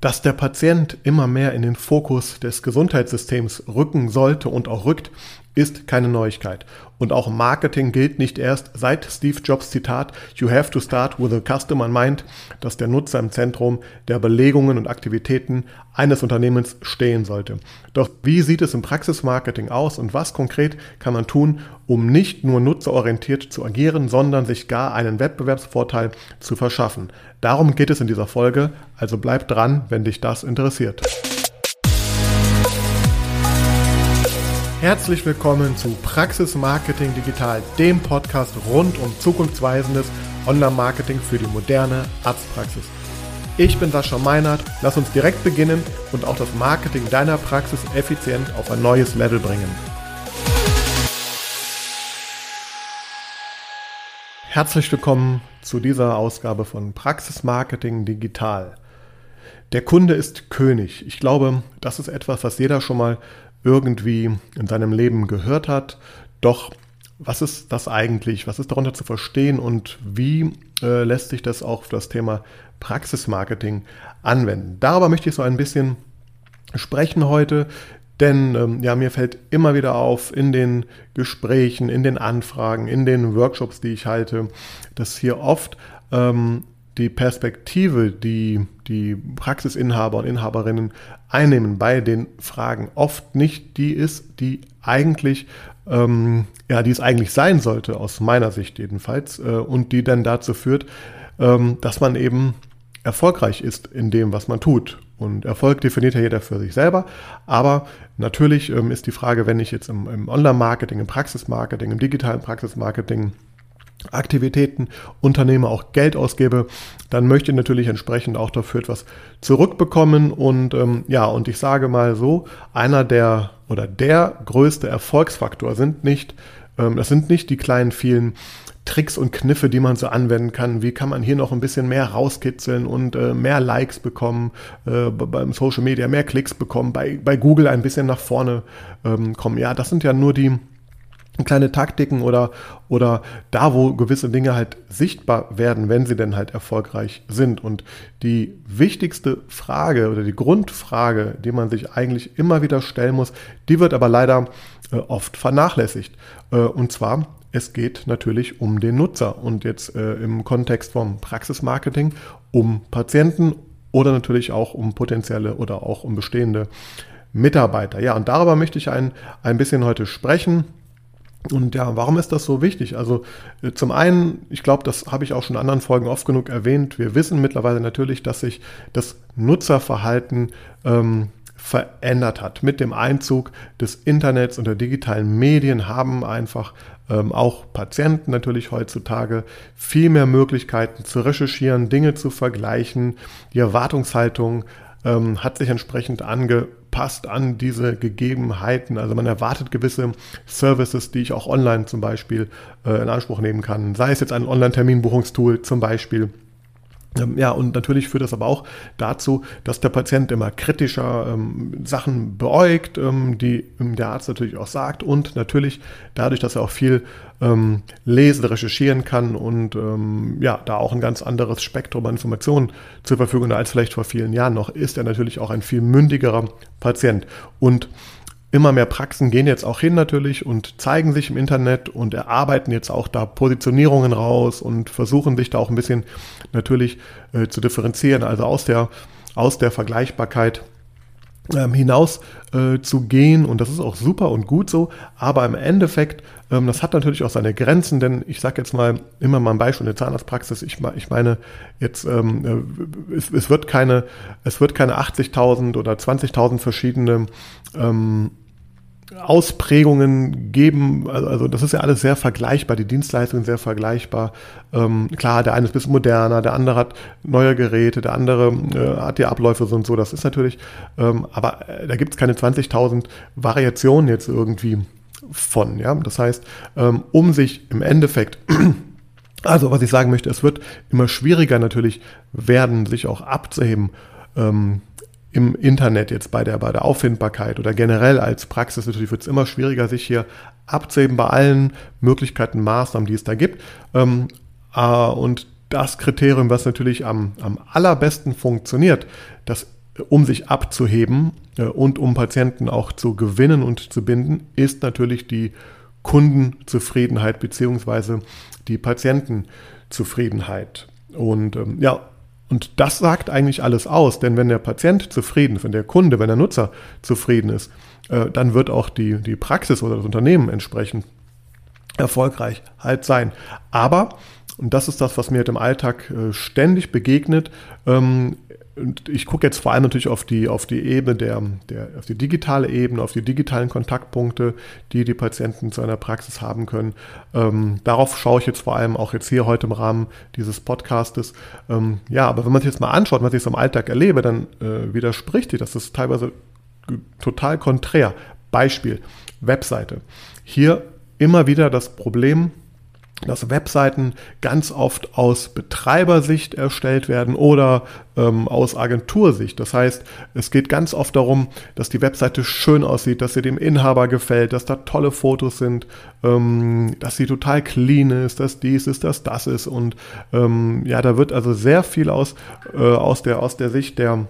Dass der Patient immer mehr in den Fokus des Gesundheitssystems rücken sollte und auch rückt, ist keine Neuigkeit. Und auch Marketing gilt nicht erst seit Steve Jobs Zitat You have to start with the customer in dass der Nutzer im Zentrum der Belegungen und Aktivitäten eines Unternehmens stehen sollte. Doch wie sieht es im Praxismarketing aus und was konkret kann man tun, um nicht nur nutzerorientiert zu agieren, sondern sich gar einen Wettbewerbsvorteil zu verschaffen? Darum geht es in dieser Folge, also bleib dran, wenn dich das interessiert. Herzlich willkommen zu Praxis Marketing Digital, dem Podcast rund um zukunftsweisendes Online-Marketing für die moderne Arztpraxis. Ich bin Sascha Meinert, lass uns direkt beginnen und auch das Marketing deiner Praxis effizient auf ein neues Level bringen. Herzlich willkommen zu dieser Ausgabe von Praxis Marketing Digital. Der Kunde ist König. Ich glaube, das ist etwas, was jeder schon mal irgendwie in seinem Leben gehört hat. Doch was ist das eigentlich? Was ist darunter zu verstehen und wie äh, lässt sich das auch für das Thema Praxismarketing anwenden? Darüber möchte ich so ein bisschen sprechen heute, denn ähm, ja, mir fällt immer wieder auf in den Gesprächen, in den Anfragen, in den Workshops, die ich halte, dass hier oft ähm, die Perspektive, die die Praxisinhaber und Inhaberinnen einnehmen bei den Fragen, oft nicht die ist, die eigentlich, ähm, ja, die es eigentlich sein sollte, aus meiner Sicht jedenfalls, äh, und die dann dazu führt, ähm, dass man eben erfolgreich ist in dem, was man tut. Und Erfolg definiert ja jeder für sich selber. Aber natürlich ähm, ist die Frage, wenn ich jetzt im, im Online-Marketing, im Praxismarketing, im digitalen Praxismarketing Aktivitäten unternehme, auch Geld ausgebe, dann möchte ich natürlich entsprechend auch dafür etwas zurückbekommen. Und ähm, ja, und ich sage mal so, einer der oder der größte Erfolgsfaktor sind nicht, ähm, das sind nicht die kleinen vielen Tricks und Kniffe, die man so anwenden kann. Wie kann man hier noch ein bisschen mehr rauskitzeln und äh, mehr Likes bekommen, äh, beim Social Media mehr Klicks bekommen, bei, bei Google ein bisschen nach vorne ähm, kommen. Ja, das sind ja nur die, kleine Taktiken oder, oder da, wo gewisse Dinge halt sichtbar werden, wenn sie denn halt erfolgreich sind. Und die wichtigste Frage oder die Grundfrage, die man sich eigentlich immer wieder stellen muss, die wird aber leider äh, oft vernachlässigt. Äh, und zwar, es geht natürlich um den Nutzer und jetzt äh, im Kontext vom Praxismarketing um Patienten oder natürlich auch um potenzielle oder auch um bestehende Mitarbeiter. Ja, und darüber möchte ich ein, ein bisschen heute sprechen. Und ja, warum ist das so wichtig? Also äh, zum einen, ich glaube, das habe ich auch schon in anderen Folgen oft genug erwähnt, wir wissen mittlerweile natürlich, dass sich das Nutzerverhalten ähm, verändert hat. Mit dem Einzug des Internets und der digitalen Medien haben einfach ähm, auch Patienten natürlich heutzutage viel mehr Möglichkeiten zu recherchieren, Dinge zu vergleichen. Die Erwartungshaltung ähm, hat sich entsprechend angepasst an diese Gegebenheiten. Also man erwartet gewisse Services, die ich auch online zum Beispiel äh, in Anspruch nehmen kann. Sei es jetzt ein Online-Terminbuchungstool zum Beispiel ja, und natürlich führt das aber auch dazu, dass der Patient immer kritischer ähm, Sachen beäugt, ähm, die der Arzt natürlich auch sagt und natürlich dadurch, dass er auch viel ähm, lesen, recherchieren kann und ähm, ja, da auch ein ganz anderes Spektrum an Informationen zur Verfügung hat als vielleicht vor vielen Jahren noch, ist er natürlich auch ein viel mündigerer Patient. Und Immer mehr Praxen gehen jetzt auch hin natürlich und zeigen sich im Internet und erarbeiten jetzt auch da Positionierungen raus und versuchen sich da auch ein bisschen natürlich äh, zu differenzieren, also aus der, aus der Vergleichbarkeit ähm, hinaus äh, zu gehen. Und das ist auch super und gut so, aber im Endeffekt, ähm, das hat natürlich auch seine Grenzen, denn ich sage jetzt mal immer mal ein Beispiel in der Zahnarztpraxis, ich, ich meine jetzt, ähm, äh, es, es, wird keine, es wird keine 80.000 oder 20.000 verschiedene ähm, Ausprägungen geben. Also, also das ist ja alles sehr vergleichbar, die Dienstleistungen sehr vergleichbar. Ähm, klar, der eine ist ein bisschen moderner, der andere hat neue Geräte, der andere äh, hat die Abläufe so und so. Das ist natürlich, ähm, aber äh, da gibt es keine 20.000 Variationen jetzt irgendwie von. Ja, das heißt, ähm, um sich im Endeffekt also, was ich sagen möchte, es wird immer schwieriger natürlich werden, sich auch abzuheben. Ähm, im Internet jetzt bei der, bei der Auffindbarkeit oder generell als Praxis natürlich wird es immer schwieriger, sich hier abzuheben bei allen Möglichkeiten, Maßnahmen, die es da gibt. Ähm, äh, und das Kriterium, was natürlich am, am allerbesten funktioniert, das um sich abzuheben äh, und um Patienten auch zu gewinnen und zu binden, ist natürlich die Kundenzufriedenheit beziehungsweise die Patientenzufriedenheit. Und ähm, ja, und das sagt eigentlich alles aus, denn wenn der Patient zufrieden ist, wenn der Kunde, wenn der Nutzer zufrieden ist, äh, dann wird auch die, die Praxis oder das Unternehmen entsprechend erfolgreich halt sein. Aber, und das ist das, was mir halt im Alltag äh, ständig begegnet, ähm, und ich gucke jetzt vor allem natürlich auf die, auf die Ebene der, der, auf die digitale Ebene, auf die digitalen Kontaktpunkte, die die Patienten zu einer Praxis haben können. Ähm, darauf schaue ich jetzt vor allem auch jetzt hier heute im Rahmen dieses Podcastes. Ähm, ja, aber wenn man sich jetzt mal anschaut, was ich so im Alltag erlebe, dann äh, widerspricht sich das. Das ist teilweise total konträr. Beispiel, Webseite. Hier immer wieder das Problem, dass Webseiten ganz oft aus Betreibersicht erstellt werden oder ähm, aus Agentursicht. Das heißt, es geht ganz oft darum, dass die Webseite schön aussieht, dass sie dem Inhaber gefällt, dass da tolle Fotos sind, ähm, dass sie total clean ist, dass dies ist, dass das ist. Und ähm, ja, da wird also sehr viel aus, äh, aus, der, aus der Sicht der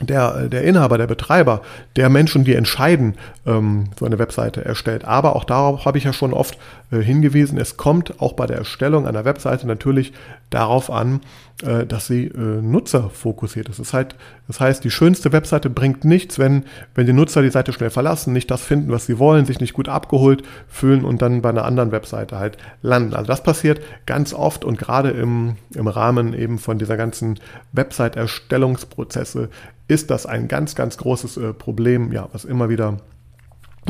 der, der Inhaber, der Betreiber, der Menschen, die entscheiden, ähm, so eine Webseite erstellt. Aber auch darauf habe ich ja schon oft äh, hingewiesen, es kommt auch bei der Erstellung einer Webseite natürlich darauf an, äh, dass sie äh, nutzerfokussiert ist. Das, heißt, das heißt, die schönste Webseite bringt nichts, wenn, wenn die Nutzer die Seite schnell verlassen, nicht das finden, was sie wollen, sich nicht gut abgeholt fühlen und dann bei einer anderen Webseite halt landen. Also das passiert ganz oft und gerade im, im Rahmen eben von dieser ganzen Website-Erstellungsprozesse ist das ein ganz, ganz großes äh, Problem, ja, was immer wieder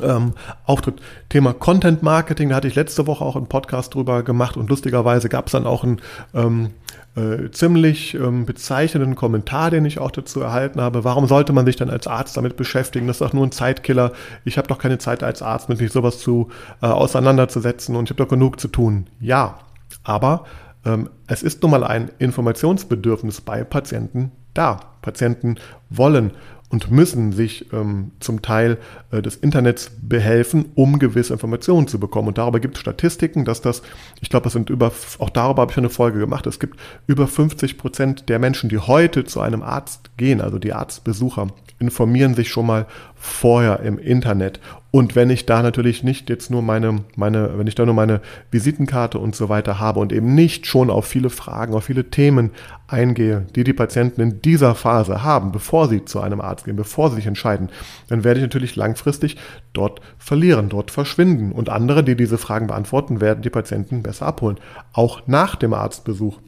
ähm, auftritt. Thema Content Marketing, da hatte ich letzte Woche auch einen Podcast drüber gemacht und lustigerweise gab es dann auch einen ähm, äh, ziemlich ähm, bezeichnenden Kommentar, den ich auch dazu erhalten habe. Warum sollte man sich dann als Arzt damit beschäftigen? Das ist doch nur ein Zeitkiller. Ich habe doch keine Zeit als Arzt, mit mich sowas zu äh, auseinanderzusetzen und ich habe doch genug zu tun. Ja, aber ähm, es ist nun mal ein Informationsbedürfnis bei Patienten da. Patienten wollen und müssen sich ähm, zum Teil äh, des Internets behelfen, um gewisse Informationen zu bekommen. Und darüber gibt es Statistiken, dass das, ich glaube, das sind über, auch darüber habe ich eine Folge gemacht, es gibt über 50 Prozent der Menschen, die heute zu einem Arzt gehen, also die Arztbesucher, informieren sich schon mal vorher im Internet. Und wenn ich da natürlich nicht jetzt nur meine, meine, wenn ich da nur meine Visitenkarte und so weiter habe und eben nicht schon auf viele Fragen, auf viele Themen eingehe, die die Patienten in dieser Phase haben, bevor sie zu einem Arzt gehen, bevor sie sich entscheiden, dann werde ich natürlich langfristig dort verlieren, dort verschwinden. Und andere, die diese Fragen beantworten, werden die Patienten besser abholen. Auch nach dem Arztbesuch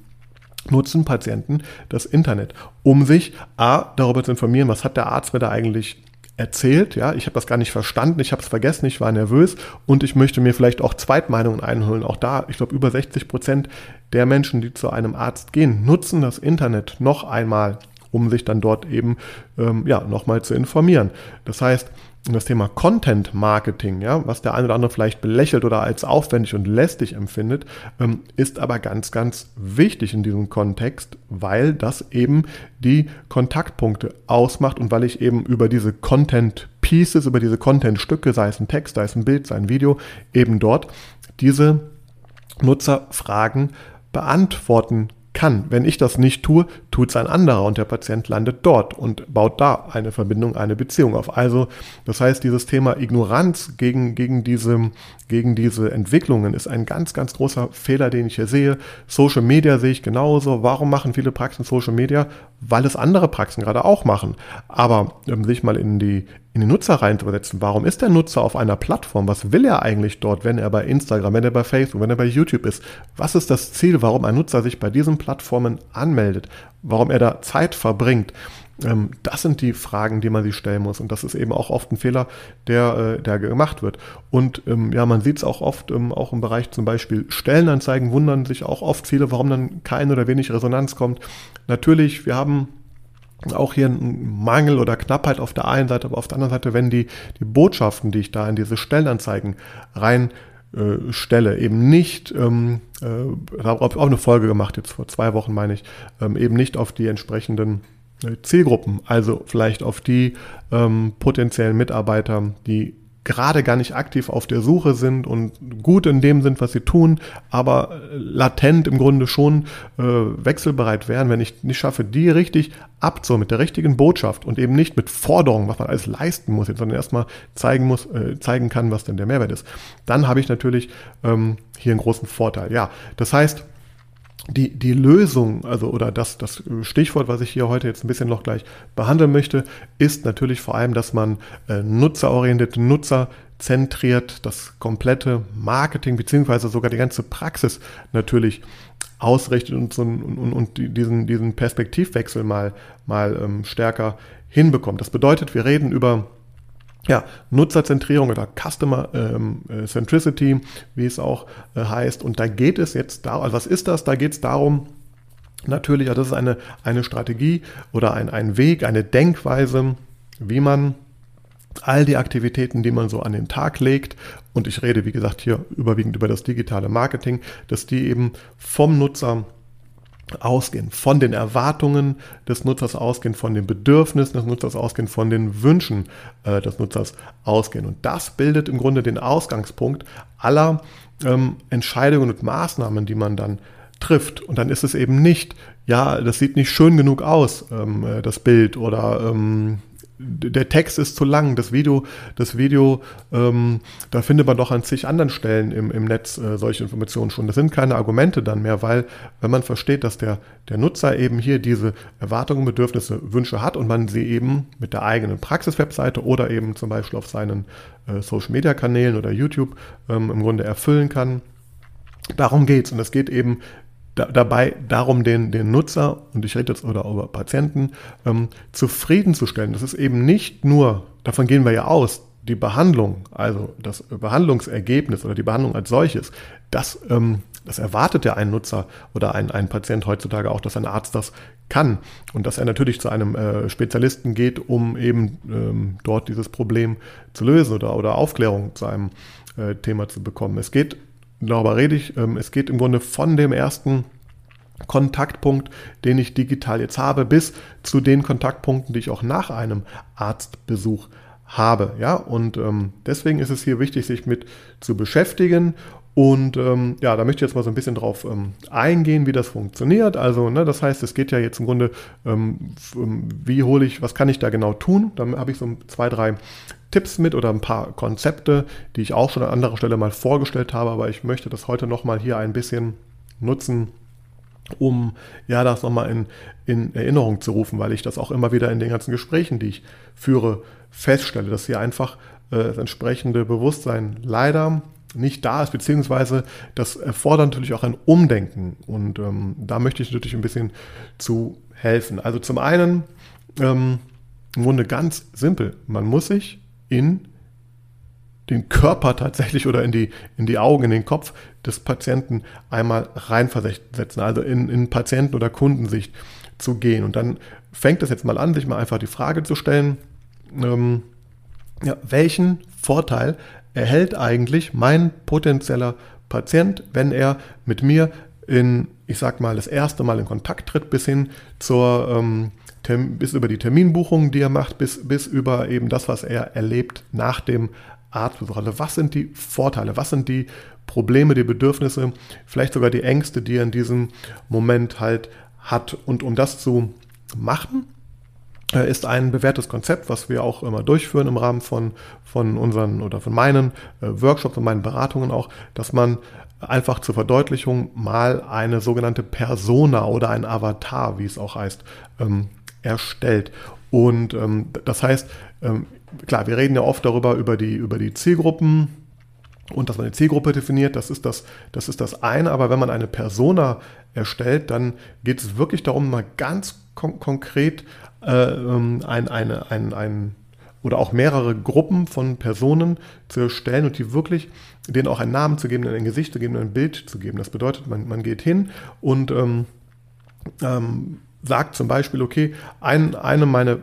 nutzen Patienten das Internet, um sich A, darüber zu informieren, was hat der Arzt mir da eigentlich erzählt, ja, ich habe das gar nicht verstanden, ich habe es vergessen, ich war nervös und ich möchte mir vielleicht auch Zweitmeinungen einholen. Auch da, ich glaube, über 60 Prozent der Menschen, die zu einem Arzt gehen, nutzen das Internet noch einmal, um sich dann dort eben ähm, ja nochmal zu informieren. Das heißt, das Thema Content Marketing, ja, was der eine oder andere vielleicht belächelt oder als aufwendig und lästig empfindet, ähm, ist aber ganz, ganz wichtig in diesem Kontext, weil das eben die Kontaktpunkte ausmacht und weil ich eben über diese Content Pieces, über diese Content Stücke, sei es ein Text, sei es ein Bild, sei es ein Video, eben dort diese Nutzerfragen beantworten kann. Wenn ich das nicht tue, tut es ein anderer und der Patient landet dort und baut da eine Verbindung, eine Beziehung auf. Also, das heißt, dieses Thema Ignoranz gegen, gegen, diese, gegen diese Entwicklungen ist ein ganz, ganz großer Fehler, den ich hier sehe. Social Media sehe ich genauso. Warum machen viele Praxen Social Media? Weil es andere Praxen gerade auch machen. Aber um sich mal in die, in die Nutzer reinzusetzen. Warum ist der Nutzer auf einer Plattform? Was will er eigentlich dort, wenn er bei Instagram, wenn er bei Facebook, wenn er bei YouTube ist? Was ist das Ziel, warum ein Nutzer sich bei diesen Plattformen anmeldet? Warum er da Zeit verbringt? Ähm, das sind die Fragen, die man sich stellen muss. Und das ist eben auch oft ein Fehler, der, äh, der gemacht wird. Und ähm, ja, man sieht es auch oft, ähm, auch im Bereich zum Beispiel Stellenanzeigen, wundern sich auch oft viele, warum dann keine oder wenig Resonanz kommt. Natürlich, wir haben auch hier ein Mangel oder Knappheit auf der einen Seite, aber auf der anderen Seite, wenn die, die Botschaften, die ich da in diese Stellenanzeigen rein äh, stelle, eben nicht, ähm, äh, habe auch eine Folge gemacht, jetzt vor zwei Wochen meine ich, ähm, eben nicht auf die entsprechenden äh, Zielgruppen, also vielleicht auf die ähm, potenziellen Mitarbeiter, die gerade gar nicht aktiv auf der Suche sind und gut in dem sind, was sie tun, aber latent im Grunde schon äh, wechselbereit wären, wenn ich nicht schaffe, die richtig abzuholen mit der richtigen Botschaft und eben nicht mit Forderungen, was man alles leisten muss, sondern erstmal zeigen muss, äh, zeigen kann, was denn der Mehrwert ist. Dann habe ich natürlich ähm, hier einen großen Vorteil. Ja, das heißt, die, die Lösung, also oder das, das Stichwort, was ich hier heute jetzt ein bisschen noch gleich behandeln möchte, ist natürlich vor allem, dass man äh, nutzerorientiert, nutzerzentriert das komplette Marketing beziehungsweise sogar die ganze Praxis natürlich ausrichtet und, und, und, und diesen, diesen Perspektivwechsel mal, mal ähm, stärker hinbekommt. Das bedeutet, wir reden über ja, Nutzerzentrierung oder Customer ähm, äh, Centricity, wie es auch äh, heißt. Und da geht es jetzt darum, also was ist das? Da geht es darum, natürlich, ja, das ist eine, eine Strategie oder ein, ein Weg, eine Denkweise, wie man all die Aktivitäten, die man so an den Tag legt, und ich rede, wie gesagt, hier überwiegend über das digitale Marketing, dass die eben vom Nutzer ausgehen, von den Erwartungen des Nutzers ausgehen, von den Bedürfnissen des Nutzers ausgehen, von den Wünschen äh, des Nutzers ausgehen. Und das bildet im Grunde den Ausgangspunkt aller ähm, Entscheidungen und Maßnahmen, die man dann trifft. Und dann ist es eben nicht, ja, das sieht nicht schön genug aus, ähm, äh, das Bild, oder ähm, der Text ist zu lang, das Video, das Video, ähm, da findet man doch an zig anderen Stellen im, im Netz äh, solche Informationen schon. Das sind keine Argumente dann mehr, weil wenn man versteht, dass der, der Nutzer eben hier diese Erwartungen, Bedürfnisse, Wünsche hat und man sie eben mit der eigenen Praxis-Webseite oder eben zum Beispiel auf seinen äh, Social-Media-Kanälen oder YouTube ähm, im Grunde erfüllen kann, Darum geht's und es geht eben da, dabei darum, den, den Nutzer, und ich rede jetzt oder über Patienten, ähm, zufriedenzustellen. Das ist eben nicht nur, davon gehen wir ja aus, die Behandlung, also das Behandlungsergebnis oder die Behandlung als solches, das, ähm, das erwartet ja ein Nutzer oder ein, ein Patient heutzutage auch, dass ein Arzt das kann und dass er natürlich zu einem äh, Spezialisten geht, um eben ähm, dort dieses Problem zu lösen oder, oder Aufklärung zu einem äh, Thema zu bekommen. Es geht darüber rede ich. Ähm, es geht im Grunde von dem ersten Kontaktpunkt, den ich digital jetzt habe, bis zu den Kontaktpunkten, die ich auch nach einem Arztbesuch habe. Ja, und ähm, deswegen ist es hier wichtig, sich mit zu beschäftigen. Und ähm, ja, da möchte ich jetzt mal so ein bisschen drauf ähm, eingehen, wie das funktioniert. Also, ne, das heißt, es geht ja jetzt im Grunde, ähm, ähm wie hole ich, was kann ich da genau tun? Da habe ich so zwei, drei Tipps mit oder ein paar Konzepte, die ich auch schon an anderer Stelle mal vorgestellt habe, aber ich möchte das heute nochmal hier ein bisschen nutzen, um ja das nochmal in, in Erinnerung zu rufen, weil ich das auch immer wieder in den ganzen Gesprächen, die ich führe, feststelle, dass hier einfach äh, das entsprechende Bewusstsein leider nicht da ist, beziehungsweise das erfordert natürlich auch ein Umdenken und ähm, da möchte ich natürlich ein bisschen zu helfen. Also zum einen ähm, im Grunde ganz simpel, man muss sich in den Körper tatsächlich oder in die, in die Augen, in den Kopf des Patienten einmal reinversetzen, also in, in Patienten- oder Kundensicht zu gehen. Und dann fängt es jetzt mal an, sich mal einfach die Frage zu stellen, ähm, ja, welchen Vorteil erhält eigentlich mein potenzieller Patient, wenn er mit mir in, ich sag mal, das erste Mal in Kontakt tritt, bis hin zur ähm, bis über die Terminbuchungen, die er macht, bis, bis über eben das, was er erlebt nach dem Arztbesuch. Also was sind die Vorteile, was sind die Probleme, die Bedürfnisse, vielleicht sogar die Ängste, die er in diesem Moment halt hat. Und um das zu machen, äh, ist ein bewährtes Konzept, was wir auch immer durchführen im Rahmen von, von unseren oder von meinen äh, Workshops und meinen Beratungen auch, dass man einfach zur Verdeutlichung mal eine sogenannte Persona oder ein Avatar, wie es auch heißt, ähm, erstellt. Und ähm, das heißt, ähm, klar, wir reden ja oft darüber, über die, über die Zielgruppen und dass man eine Zielgruppe definiert, das ist das, das ist das eine. Aber wenn man eine Persona erstellt, dann geht es wirklich darum, mal ganz kon konkret äh, ähm, ein, eine, ein, ein, oder auch mehrere Gruppen von Personen zu erstellen und die wirklich denen auch einen Namen zu geben, ein Gesicht zu geben, ein Bild zu geben. Das bedeutet, man, man geht hin und ähm, ähm, sagt zum Beispiel, okay, ein, eine meiner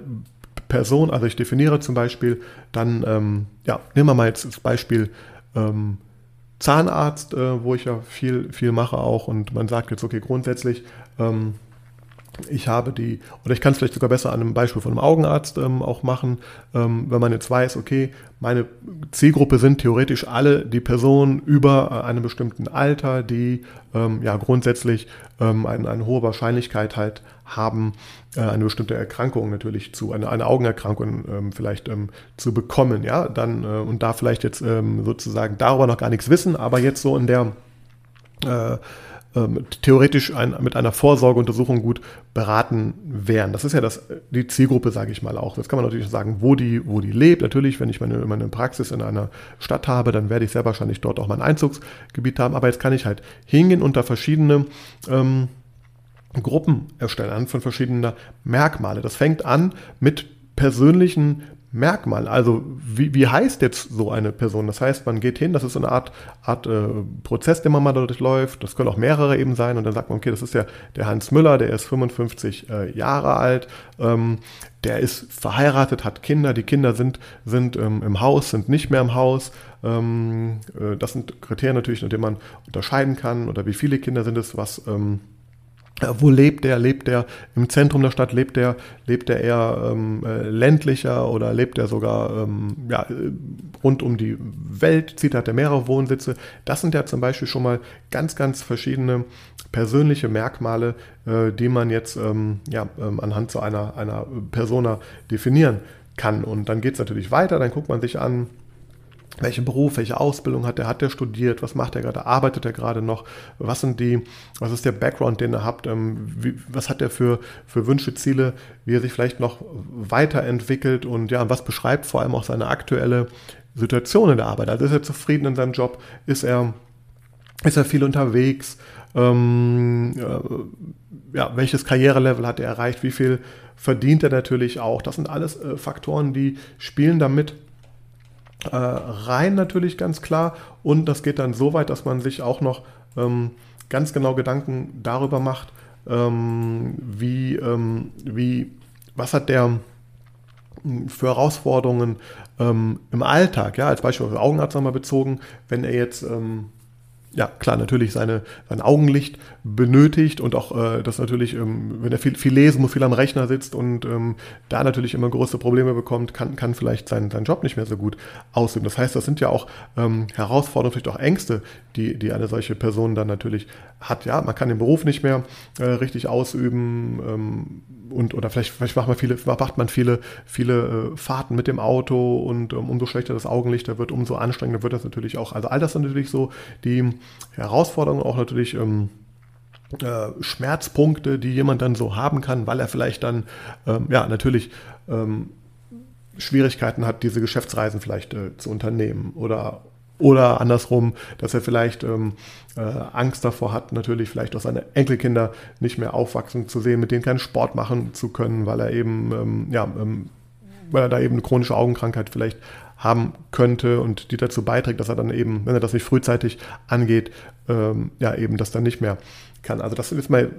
Person, also ich definiere zum Beispiel, dann, ähm, ja, nehmen wir mal jetzt das Beispiel ähm, Zahnarzt, äh, wo ich ja viel, viel mache auch und man sagt jetzt, okay, grundsätzlich, ähm, ich habe die, oder ich kann es vielleicht sogar besser an einem Beispiel von einem Augenarzt ähm, auch machen, ähm, wenn man jetzt weiß, okay, meine Zielgruppe sind theoretisch alle die Personen über äh, einem bestimmten Alter, die ähm, ja grundsätzlich ähm, eine, eine, hohe Wahrscheinlichkeit halt haben, äh, eine bestimmte Erkrankung natürlich zu, eine, eine Augenerkrankung ähm, vielleicht ähm, zu bekommen, ja, dann äh, und da vielleicht jetzt sozusagen darüber noch gar nichts wissen, aber jetzt so in der äh, ähm, theoretisch ein, mit einer Vorsorgeuntersuchung gut beraten wären. Das ist ja das, die Zielgruppe, sage ich mal auch. Das kann man natürlich sagen, wo die, wo die lebt. Natürlich, wenn ich meine, meine Praxis in einer Stadt habe, dann werde ich sehr wahrscheinlich dort auch mein Einzugsgebiet haben. Aber jetzt kann ich halt hingehen und da verschiedene ähm, Gruppen erstellen von verschiedenen Merkmale. Das fängt an mit persönlichen Merkmal. Also wie, wie heißt jetzt so eine Person? Das heißt, man geht hin, das ist so eine Art, Art äh, Prozess, den man mal durchläuft. Das können auch mehrere eben sein. Und dann sagt man, okay, das ist ja der Hans Müller, der ist 55 äh, Jahre alt, ähm, der ist verheiratet, hat Kinder. Die Kinder sind, sind ähm, im Haus, sind nicht mehr im Haus. Ähm, äh, das sind Kriterien natürlich, nach denen man unterscheiden kann. Oder wie viele Kinder sind es, was ähm, wo lebt der? Lebt der im Zentrum der Stadt? Lebt der, lebt der eher ähm, äh, ländlicher oder lebt er sogar ähm, ja, rund um die Welt? Zieht hat er mehrere Wohnsitze? Das sind ja zum Beispiel schon mal ganz, ganz verschiedene persönliche Merkmale, äh, die man jetzt ähm, ja, ähm, anhand so einer, einer Persona definieren kann. Und dann geht es natürlich weiter, dann guckt man sich an, welchen Beruf, welche Ausbildung hat er, hat er studiert, was macht er gerade, arbeitet er gerade noch, was sind die, was ist der Background, den er hat, ähm, wie, was hat er für, für Wünsche, Ziele, wie er sich vielleicht noch weiterentwickelt? Und ja, was beschreibt vor allem auch seine aktuelle Situation in der Arbeit. Also ist er zufrieden in seinem Job, ist er, ist er viel unterwegs, ähm, äh, ja, welches Karrierelevel hat er erreicht, wie viel verdient er natürlich auch. Das sind alles äh, Faktoren, die spielen damit äh, rein natürlich ganz klar. Und das geht dann so weit, dass man sich auch noch ähm, ganz genau Gedanken darüber macht, ähm, wie, ähm, wie, was hat der hm, für Herausforderungen ähm, im Alltag, ja, als Beispiel auf Augenarzt nochmal bezogen, wenn er jetzt ähm, ja, klar, natürlich seine, sein Augenlicht benötigt und auch äh, das natürlich, ähm, wenn er viel, viel lesen muss, viel am Rechner sitzt und ähm, da natürlich immer große Probleme bekommt, kann, kann vielleicht sein, seinen Job nicht mehr so gut ausüben. Das heißt, das sind ja auch ähm, Herausforderungen, vielleicht auch Ängste, die, die eine solche Person dann natürlich hat. Ja, man kann den Beruf nicht mehr äh, richtig ausüben ähm, und oder vielleicht, vielleicht macht man viele, macht man viele, viele äh, Fahrten mit dem Auto und ähm, umso schlechter das Augenlicht da wird, umso anstrengender wird das natürlich auch. Also all das sind natürlich so die Herausforderungen, auch natürlich ähm, äh, Schmerzpunkte, die jemand dann so haben kann, weil er vielleicht dann ähm, ja natürlich ähm, Schwierigkeiten hat, diese Geschäftsreisen vielleicht äh, zu unternehmen oder oder andersrum, dass er vielleicht ähm, äh, Angst davor hat, natürlich vielleicht auch seine Enkelkinder nicht mehr aufwachsen zu sehen, mit denen keinen Sport machen zu können, weil er eben, ähm, ja, ähm, weil er da eben eine chronische Augenkrankheit vielleicht haben könnte und die dazu beiträgt, dass er dann eben, wenn er das nicht frühzeitig angeht, ähm, ja, eben das dann nicht mehr kann. Also das ist mal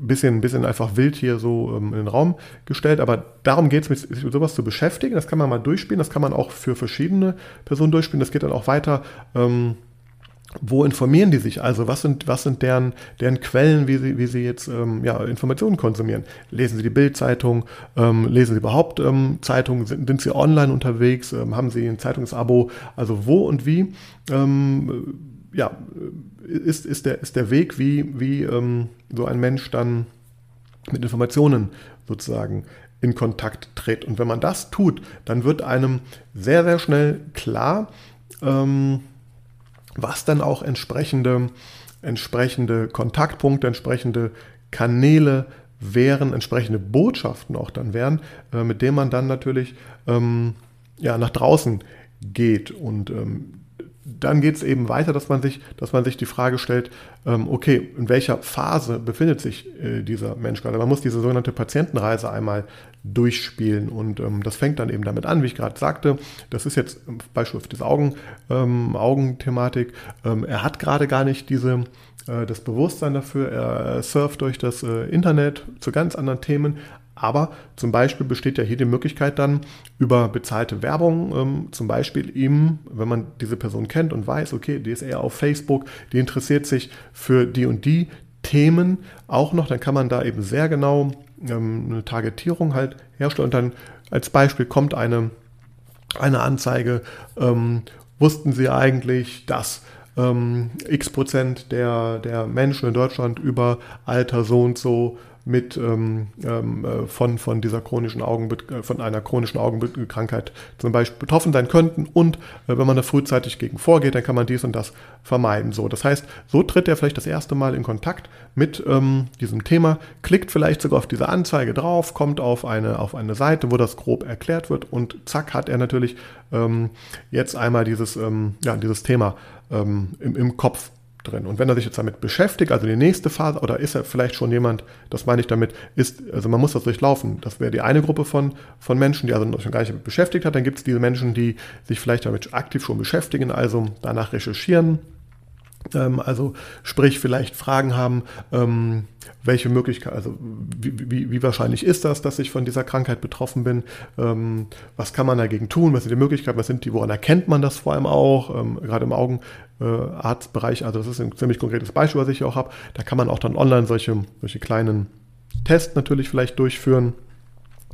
bisschen, bisschen einfach wild hier so ähm, in den Raum gestellt, aber darum geht es, sich mit sowas zu beschäftigen. Das kann man mal durchspielen, das kann man auch für verschiedene Personen durchspielen. Das geht dann auch weiter. Ähm, wo informieren die sich also? Was sind, was sind deren, deren Quellen, wie sie, wie sie jetzt ähm, ja, Informationen konsumieren? Lesen sie die Bildzeitung? Ähm, lesen sie überhaupt ähm, Zeitungen? Sind, sind, sie online unterwegs? Ähm, haben sie ein Zeitungsabo? Also wo und wie? Ähm, ja, ist, ist, der, ist der Weg, wie, wie ähm, so ein Mensch dann mit Informationen sozusagen in Kontakt tritt. Und wenn man das tut, dann wird einem sehr, sehr schnell klar, ähm, was dann auch entsprechende, entsprechende Kontaktpunkte, entsprechende Kanäle wären, entsprechende Botschaften auch dann wären, äh, mit denen man dann natürlich ähm, ja, nach draußen geht. Und ähm, dann geht es eben weiter, dass man sich, dass man sich die Frage stellt, ähm, okay, in welcher Phase befindet sich äh, dieser Mensch gerade? Man muss diese sogenannte Patientenreise einmal durchspielen und ähm, das fängt dann eben damit an, wie ich gerade sagte. Das ist jetzt Beispiel für diese Augen, ähm, Augenthematik. Ähm, er hat gerade gar nicht diese äh, das Bewusstsein dafür. Er surft durch das äh, Internet zu ganz anderen Themen, aber zum Beispiel besteht ja hier die Möglichkeit dann über bezahlte Werbung, ähm, zum Beispiel ihm, wenn man diese Person kennt und weiß, okay, die ist eher auf Facebook, die interessiert sich für die und die Themen auch noch, dann kann man da eben sehr genau ähm, eine Targetierung halt herstellen. Und dann als Beispiel kommt eine, eine Anzeige, ähm, wussten Sie eigentlich, dass ähm, x Prozent der, der Menschen in Deutschland über Alter so und so mit ähm, ähm, äh, von, von dieser chronischen Augen, äh, von einer chronischen Augenkrankheit zum Beispiel betroffen sein könnten. Und äh, wenn man da frühzeitig gegen vorgeht, dann kann man dies und das vermeiden. So, das heißt, so tritt er vielleicht das erste Mal in Kontakt mit ähm, diesem Thema, klickt vielleicht sogar auf diese Anzeige drauf, kommt auf eine, auf eine Seite, wo das grob erklärt wird und zack hat er natürlich ähm, jetzt einmal dieses, ähm, ja, dieses Thema ähm, im, im Kopf drin. Und wenn er sich jetzt damit beschäftigt, also die nächste Phase, oder ist er vielleicht schon jemand, das meine ich damit, ist, also man muss das durchlaufen. Das wäre die eine Gruppe von, von Menschen, die also schon gar nicht damit beschäftigt hat. Dann gibt es diese Menschen, die sich vielleicht damit aktiv schon beschäftigen, also danach recherchieren, ähm, also sprich vielleicht Fragen haben, ähm, welche Möglichkeit, also wie, wie, wie, wahrscheinlich ist das, dass ich von dieser Krankheit betroffen bin? Ähm, was kann man dagegen tun? Was sind die Möglichkeiten? Was sind die? Woran erkennt man das vor allem auch? Gerade im Augenarztbereich, also das ist ein ziemlich konkretes Beispiel, was ich hier auch habe. Da kann man auch dann online solche, solche kleinen Tests natürlich vielleicht durchführen.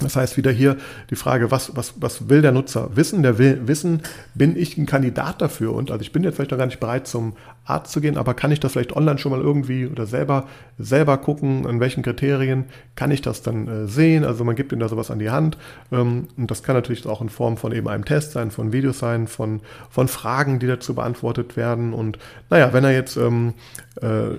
Das heißt wieder hier die Frage, was, was, was will der Nutzer wissen? Der will wissen, bin ich ein Kandidat dafür? Und also ich bin jetzt vielleicht noch gar nicht bereit, zum Arzt zu gehen, aber kann ich das vielleicht online schon mal irgendwie oder selber, selber gucken, an welchen Kriterien kann ich das dann äh, sehen? Also man gibt ihm da sowas an die Hand. Ähm, und das kann natürlich auch in Form von eben einem Test sein, von Videos sein, von, von Fragen, die dazu beantwortet werden. Und naja, wenn er jetzt ähm, äh,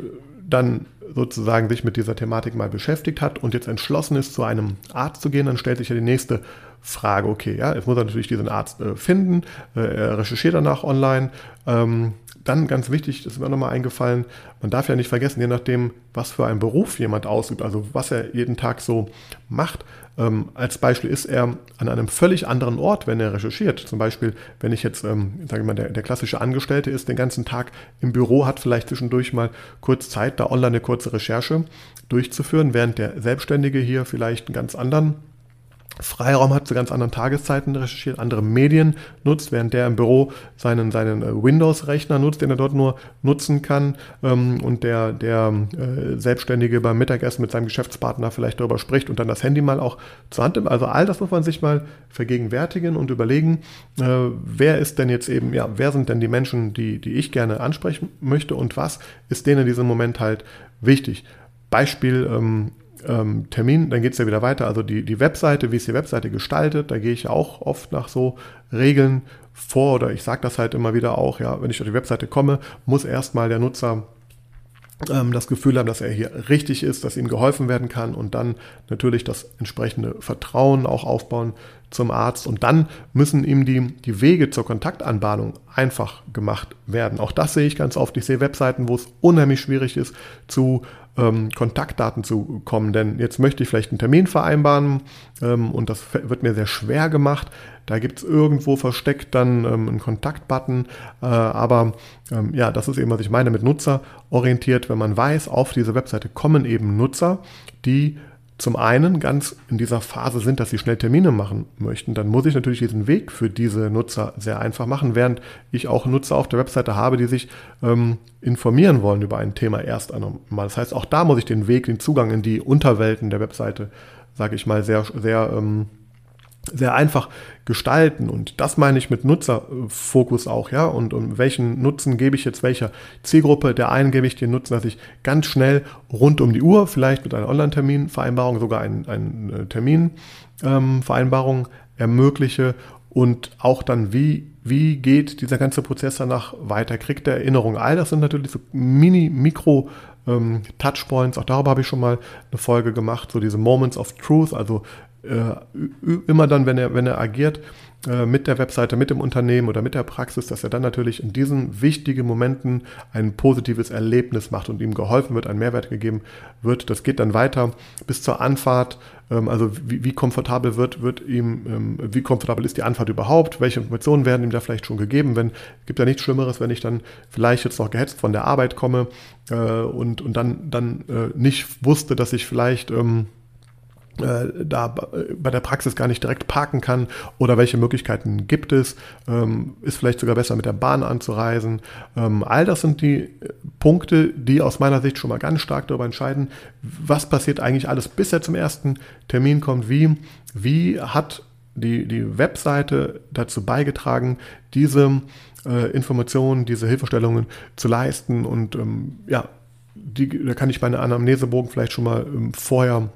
dann sozusagen sich mit dieser Thematik mal beschäftigt hat und jetzt entschlossen ist, zu einem Arzt zu gehen, dann stellt sich ja die nächste Frage, okay, ja, jetzt muss er natürlich diesen Arzt äh, finden, äh, er recherchiert danach online. Ähm, dann ganz wichtig, das ist mir nochmal eingefallen, man darf ja nicht vergessen, je nachdem, was für einen Beruf jemand ausübt, also was er jeden Tag so macht, ähm, als Beispiel ist er an einem völlig anderen Ort, wenn er recherchiert. Zum Beispiel, wenn ich jetzt, ähm, sage ich mal, der, der klassische Angestellte ist, den ganzen Tag im Büro, hat vielleicht zwischendurch mal kurz Zeit, da online eine kurze Recherche durchzuführen, während der Selbstständige hier vielleicht einen ganz anderen Freiraum hat, zu ganz anderen Tageszeiten recherchiert, andere Medien nutzt, während der im Büro seinen, seinen äh, Windows-Rechner nutzt, den er dort nur nutzen kann ähm, und der, der äh, Selbstständige beim Mittagessen mit seinem Geschäftspartner vielleicht darüber spricht und dann das Handy mal auch zur Hand nimmt. Also all das muss man sich mal vergegenwärtigen und überlegen, äh, wer ist denn jetzt eben, ja, wer sind denn die Menschen, die, die ich gerne ansprechen möchte und was ist denen in diesem Moment halt wichtig. Beispiel, ähm, ähm, Termin, dann geht es ja wieder weiter. Also die, die Webseite, wie ist die Webseite gestaltet, da gehe ich ja auch oft nach so Regeln vor oder ich sage das halt immer wieder auch, ja, wenn ich auf die Webseite komme, muss erstmal der Nutzer ähm, das Gefühl haben, dass er hier richtig ist, dass ihm geholfen werden kann und dann natürlich das entsprechende Vertrauen auch aufbauen zum Arzt. Und dann müssen ihm die, die Wege zur Kontaktanbahnung einfach gemacht werden. Auch das sehe ich ganz oft. Ich sehe Webseiten, wo es unheimlich schwierig ist, zu ähm, Kontaktdaten zu kommen. Denn jetzt möchte ich vielleicht einen Termin vereinbaren ähm, und das wird mir sehr schwer gemacht. Da gibt es irgendwo versteckt dann ähm, einen Kontaktbutton. Äh, aber ähm, ja, das ist eben, was ich meine mit Nutzer orientiert. Wenn man weiß, auf diese Webseite kommen eben Nutzer, die zum einen ganz in dieser Phase sind, dass sie schnell Termine machen möchten, dann muss ich natürlich diesen Weg für diese Nutzer sehr einfach machen, während ich auch Nutzer auf der Webseite habe, die sich ähm, informieren wollen über ein Thema erst einmal. Das heißt, auch da muss ich den Weg, den Zugang in die Unterwelten der Webseite, sage ich mal, sehr, sehr ähm, sehr einfach gestalten. Und das meine ich mit Nutzerfokus auch, ja. Und um welchen Nutzen gebe ich jetzt welcher Zielgruppe? Der einen gebe ich den Nutzen, dass ich ganz schnell rund um die Uhr, vielleicht mit einer Online-Terminvereinbarung, sogar eine ein Terminvereinbarung ähm, ermögliche und auch dann, wie, wie geht dieser ganze Prozess danach weiter? Kriegt der Erinnerung? All das sind natürlich so Mini-, Mikro- ähm, Touchpoints, auch darüber habe ich schon mal eine Folge gemacht, so diese Moments of Truth, also äh, immer dann, wenn er, wenn er agiert äh, mit der Webseite, mit dem Unternehmen oder mit der Praxis, dass er dann natürlich in diesen wichtigen Momenten ein positives Erlebnis macht und ihm geholfen wird, ein Mehrwert gegeben wird. Das geht dann weiter bis zur Anfahrt. Ähm, also wie, wie komfortabel wird, wird ihm, ähm, wie komfortabel ist die Anfahrt überhaupt? Welche Informationen werden ihm da vielleicht schon gegeben? Wenn gibt ja nichts Schlimmeres, wenn ich dann vielleicht jetzt noch gehetzt von der Arbeit komme äh, und, und dann, dann nicht wusste, dass ich vielleicht ähm, äh, da bei der Praxis gar nicht direkt parken kann oder welche Möglichkeiten gibt es, ähm, ist vielleicht sogar besser mit der Bahn anzureisen. Ähm, all das sind die Punkte, die aus meiner Sicht schon mal ganz stark darüber entscheiden, was passiert eigentlich alles, bis er zum ersten Termin kommt, wie, wie hat die, die Webseite dazu beigetragen, diese äh, Informationen, diese Hilfestellungen zu leisten und ähm, ja, die, da kann ich meine Anamnesebogen vielleicht schon mal vorher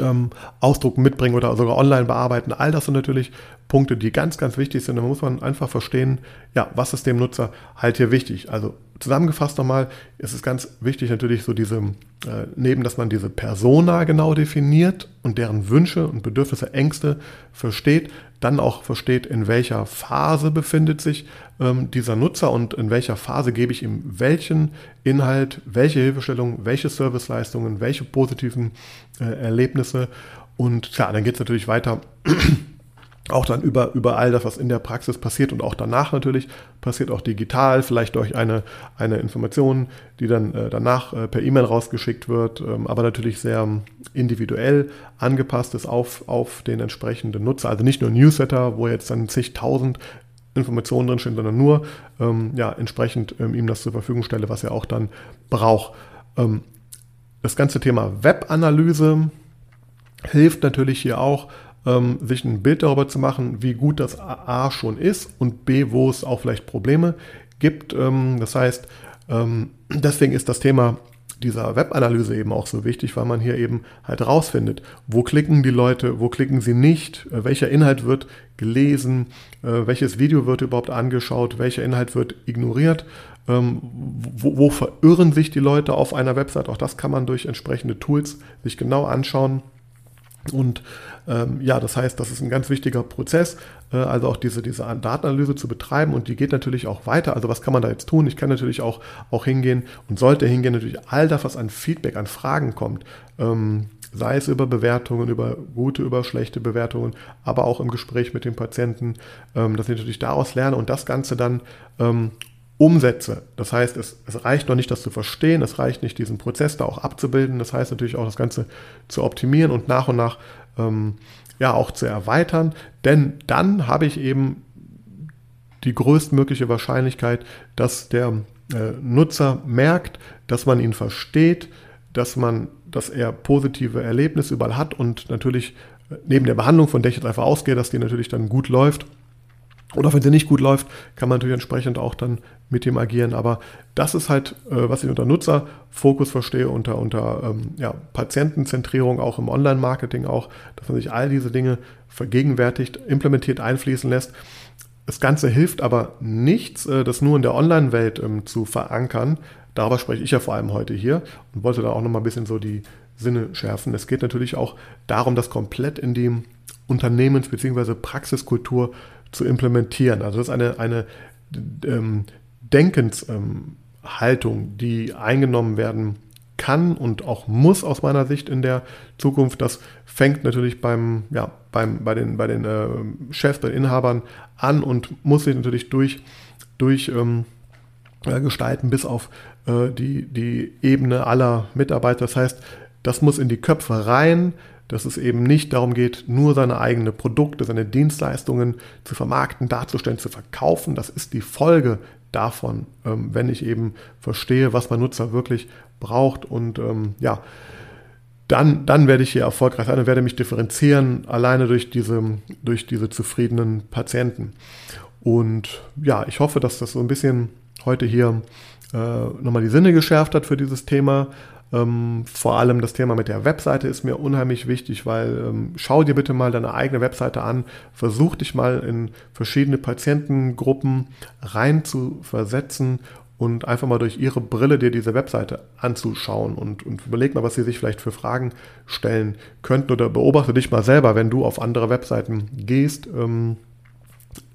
ähm, ausdrucken, mitbringen oder sogar online bearbeiten. All das sind natürlich Punkte, die ganz, ganz wichtig sind. Da muss man einfach verstehen, ja, was ist dem Nutzer halt hier wichtig. Also zusammengefasst nochmal, ist es ganz wichtig natürlich so diese, äh, neben, dass man diese Persona genau definiert und deren Wünsche und Bedürfnisse, Ängste versteht, dann auch versteht, in welcher Phase befindet sich ähm, dieser Nutzer und in welcher Phase gebe ich ihm welchen Inhalt, welche Hilfestellung, welche Serviceleistungen, welche positiven äh, Erlebnisse. Und klar, dann geht es natürlich weiter auch dann über, über all das, was in der Praxis passiert und auch danach natürlich passiert auch digital, vielleicht durch eine, eine Information, die dann äh, danach äh, per E-Mail rausgeschickt wird, ähm, aber natürlich sehr individuell angepasst ist auf, auf den entsprechenden Nutzer. Also nicht nur Newsletter, wo jetzt dann zigtausend Informationen drinstehen, sondern nur ähm, ja, entsprechend ähm, ihm das zur Verfügung stelle, was er auch dann braucht. Ähm, das ganze Thema Webanalyse hilft natürlich hier auch, ähm, sich ein Bild darüber zu machen, wie gut das A schon ist und B, wo es auch vielleicht Probleme gibt. Ähm, das heißt, ähm, deswegen ist das Thema dieser Webanalyse eben auch so wichtig, weil man hier eben halt rausfindet, wo klicken die Leute, wo klicken sie nicht, äh, welcher Inhalt wird gelesen, äh, welches Video wird überhaupt angeschaut, welcher Inhalt wird ignoriert, ähm, wo, wo verirren sich die Leute auf einer Website. Auch das kann man durch entsprechende Tools sich genau anschauen. Und ähm, ja, das heißt, das ist ein ganz wichtiger Prozess, äh, also auch diese, diese Datenanalyse zu betreiben und die geht natürlich auch weiter. Also was kann man da jetzt tun? Ich kann natürlich auch, auch hingehen und sollte hingehen, natürlich all das, was an Feedback, an Fragen kommt, ähm, sei es über Bewertungen, über gute, über schlechte Bewertungen, aber auch im Gespräch mit dem Patienten, ähm, dass ich natürlich daraus lerne und das Ganze dann ähm, umsetze. Das heißt, es, es, reicht noch nicht, das zu verstehen, es reicht nicht, diesen Prozess da auch abzubilden. Das heißt natürlich auch, das Ganze zu optimieren und nach und nach ähm, ja auch zu erweitern. Denn dann habe ich eben die größtmögliche Wahrscheinlichkeit, dass der äh, Nutzer merkt, dass man ihn versteht, dass man, dass er positive Erlebnisse überall hat und natürlich äh, neben der Behandlung, von der ich jetzt einfach ausgehe, dass die natürlich dann gut läuft, oder wenn sie nicht gut läuft, kann man natürlich entsprechend auch dann mit dem agieren. Aber das ist halt, äh, was ich unter Nutzerfokus verstehe, unter, unter ähm, ja, Patientenzentrierung, auch im Online-Marketing auch, dass man sich all diese Dinge vergegenwärtigt, implementiert, einfließen lässt. Das Ganze hilft aber nichts, äh, das nur in der Online-Welt ähm, zu verankern. Darüber spreche ich ja vor allem heute hier und wollte da auch nochmal ein bisschen so die Sinne schärfen. Es geht natürlich auch darum, das komplett in die Unternehmens- bzw. Praxiskultur zu implementieren. Also das ist eine, eine ähm, Denkenshaltung, ähm, die eingenommen werden kann und auch muss aus meiner Sicht in der Zukunft. Das fängt natürlich beim, ja, beim, bei den, bei den äh, Chefs, bei den Inhabern an und muss sich natürlich durch, durch ähm, äh, gestalten bis auf äh, die, die Ebene aller Mitarbeiter. Das heißt, das muss in die Köpfe rein dass es eben nicht darum geht, nur seine eigenen Produkte, seine Dienstleistungen zu vermarkten, darzustellen, zu verkaufen. Das ist die Folge davon, ähm, wenn ich eben verstehe, was mein Nutzer wirklich braucht und ähm, ja, dann, dann werde ich hier erfolgreich sein und werde mich differenzieren, alleine durch diese, durch diese zufriedenen Patienten. Und ja, ich hoffe, dass das so ein bisschen heute hier äh, nochmal die Sinne geschärft hat für dieses Thema. Ähm, vor allem das Thema mit der Webseite ist mir unheimlich wichtig, weil ähm, schau dir bitte mal deine eigene Webseite an, versuch dich mal in verschiedene Patientengruppen rein zu versetzen und einfach mal durch ihre Brille dir diese Webseite anzuschauen und, und überleg mal, was sie sich vielleicht für Fragen stellen könnten oder beobachte dich mal selber, wenn du auf andere Webseiten gehst, ähm,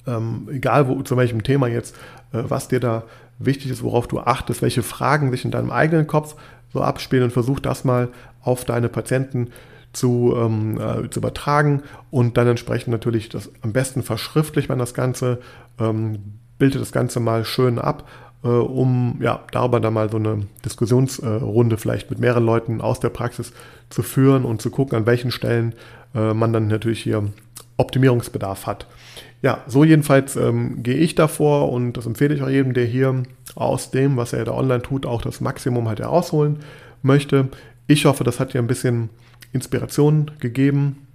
ähm, egal wo, zu welchem Thema jetzt, äh, was dir da wichtig ist, worauf du achtest, welche Fragen sich in deinem eigenen Kopf so abspielen und versuch das mal auf deine Patienten zu, ähm, äh, zu übertragen und dann entsprechend natürlich das am besten verschriftlicht man das Ganze, ähm, bildet das Ganze mal schön ab äh, um ja, darüber dann mal so eine Diskussionsrunde vielleicht mit mehreren Leuten aus der Praxis zu führen und zu gucken, an welchen Stellen äh, man dann natürlich hier Optimierungsbedarf hat. Ja, so jedenfalls ähm, gehe ich davor und das empfehle ich auch jedem, der hier aus dem, was er da online tut, auch das Maximum halt herausholen möchte. Ich hoffe, das hat dir ein bisschen Inspiration gegeben.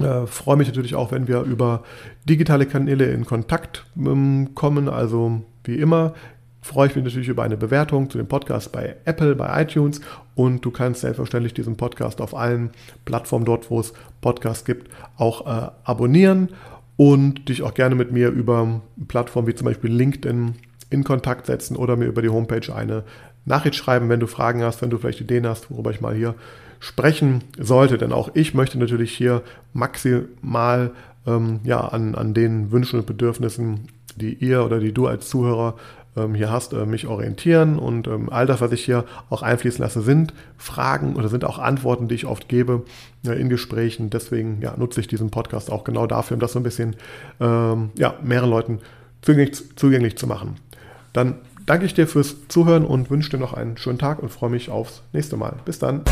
Äh, freue mich natürlich auch, wenn wir über digitale Kanäle in Kontakt ähm, kommen. Also wie immer freue ich mich natürlich über eine Bewertung zu dem Podcast bei Apple, bei iTunes und du kannst selbstverständlich diesen Podcast auf allen Plattformen dort, wo es Podcasts gibt, auch äh, abonnieren und dich auch gerne mit mir über Plattformen wie zum Beispiel LinkedIn in Kontakt setzen oder mir über die Homepage eine Nachricht schreiben, wenn du Fragen hast, wenn du vielleicht Ideen hast, worüber ich mal hier sprechen sollte. Denn auch ich möchte natürlich hier maximal ähm, ja, an, an den Wünschen und Bedürfnissen, die ihr oder die du als Zuhörer ähm, hier hast, äh, mich orientieren. Und ähm, all das, was ich hier auch einfließen lasse, sind Fragen oder sind auch Antworten, die ich oft gebe äh, in Gesprächen. Deswegen ja, nutze ich diesen Podcast auch genau dafür, um das so ein bisschen ähm, ja, mehreren Leuten zugänglich, zugänglich zu machen. Dann danke ich dir fürs Zuhören und wünsche dir noch einen schönen Tag und freue mich aufs nächste Mal. Bis dann.